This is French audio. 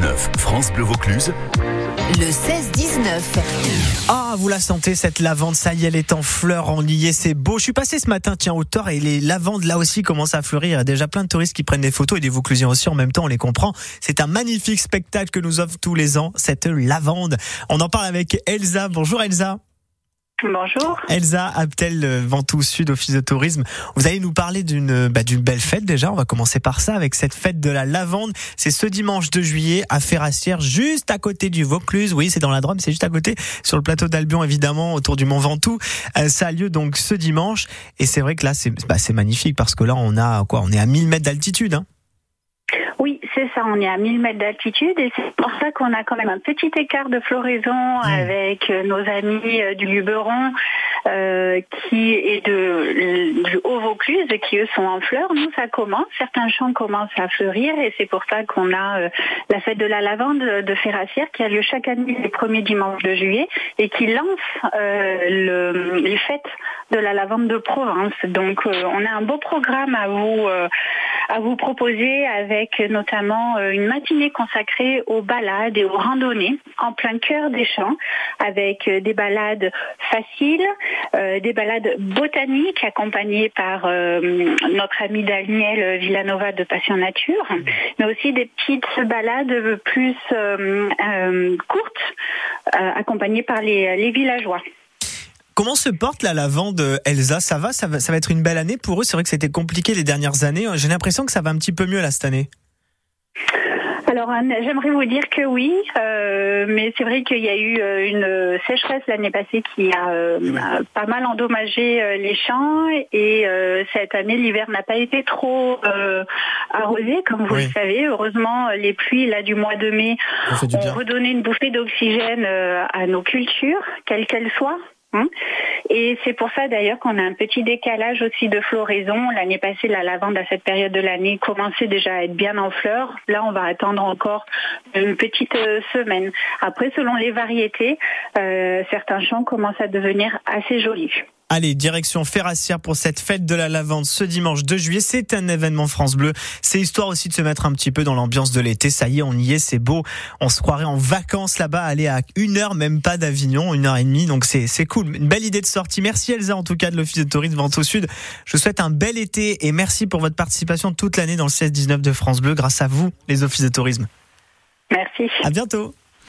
16-19, France Bleu Vaucluse. Le 16-19. Ah, vous la sentez, cette lavande, ça y est, elle est en fleurs, en liée, c'est beau. Je suis passé ce matin, tiens, au tort, et les lavandes, là aussi, commencent à fleurir. Il y a déjà plein de touristes qui prennent des photos et des Vauclusiens aussi en même temps, on les comprend. C'est un magnifique spectacle que nous offre tous les ans, cette lavande. On en parle avec Elsa. Bonjour Elsa. Bonjour. Elsa Abtel, euh, Ventoux Sud, Office de tourisme. Vous allez nous parler d'une bah, belle fête déjà. On va commencer par ça avec cette fête de la lavande. C'est ce dimanche 2 juillet à Ferrassière, juste à côté du Vaucluse. Oui, c'est dans la Drôme, c'est juste à côté, sur le plateau d'Albion évidemment, autour du Mont Ventoux. Euh, ça a lieu donc ce dimanche. Et c'est vrai que là, c'est bah, magnifique parce que là, on a quoi On est à 1000 mètres d'altitude. Hein c'est ça, on est à 1000 mètres d'altitude et c'est pour ça qu'on a quand même un petit écart de floraison mmh. avec euh, nos amis euh, du Luberon euh, qui est de, du Haut-Vaucluse qui eux sont en fleurs. Nous, ça commence, certains champs commencent à fleurir et c'est pour ça qu'on a la fête de la lavande de Ferrassière qui a lieu chaque année les premiers dimanches de juillet et qui lance le, les fêtes de la lavande de Provence. Donc on a un beau programme à vous à vous proposer avec notamment euh, une matinée consacrée aux balades et aux randonnées en plein cœur des champs avec euh, des balades faciles, euh, des balades botaniques accompagnées par notre ami Daniel Villanova de Passion Nature, mais aussi des petites balades plus courtes accompagnées par les villageois. Comment se porte la lavande Elsa? Ça va, ça va Ça va être une belle année pour eux? C'est vrai que c'était compliqué les dernières années. J'ai l'impression que ça va un petit peu mieux là cette année. Alors j'aimerais vous dire que oui, euh, mais c'est vrai qu'il y a eu euh, une sécheresse l'année passée qui a euh, pas mal endommagé les champs et cette année l'hiver n'a pas été trop arrosé comme vous le savez. Heureusement les pluies là du mois de mai ont redonné une bouffée d'oxygène à nos cultures, quelles qu'elles soient. Hein et c'est pour ça d'ailleurs qu'on a un petit décalage aussi de floraison. L'année passée, la lavande à cette période de l'année commençait déjà à être bien en fleurs. Là, on va attendre encore une petite euh, semaine. Après, selon les variétés, euh, certains champs commencent à devenir assez jolis. Allez, direction Ferrassière pour cette fête de la lavande ce dimanche 2 juillet. C'est un événement France Bleu. C'est histoire aussi de se mettre un petit peu dans l'ambiance de l'été. Ça y est, on y est, c'est beau. On se croirait en vacances là-bas, aller à une heure, même pas d'Avignon, une heure et demie. Donc c'est, c'est cool. Une belle idée de sortie. Merci Elsa, en tout cas, de l'Office de tourisme Vente au Sud. Je vous souhaite un bel été et merci pour votre participation toute l'année dans le 16-19 de France Bleu grâce à vous, les offices de tourisme. Merci. À bientôt.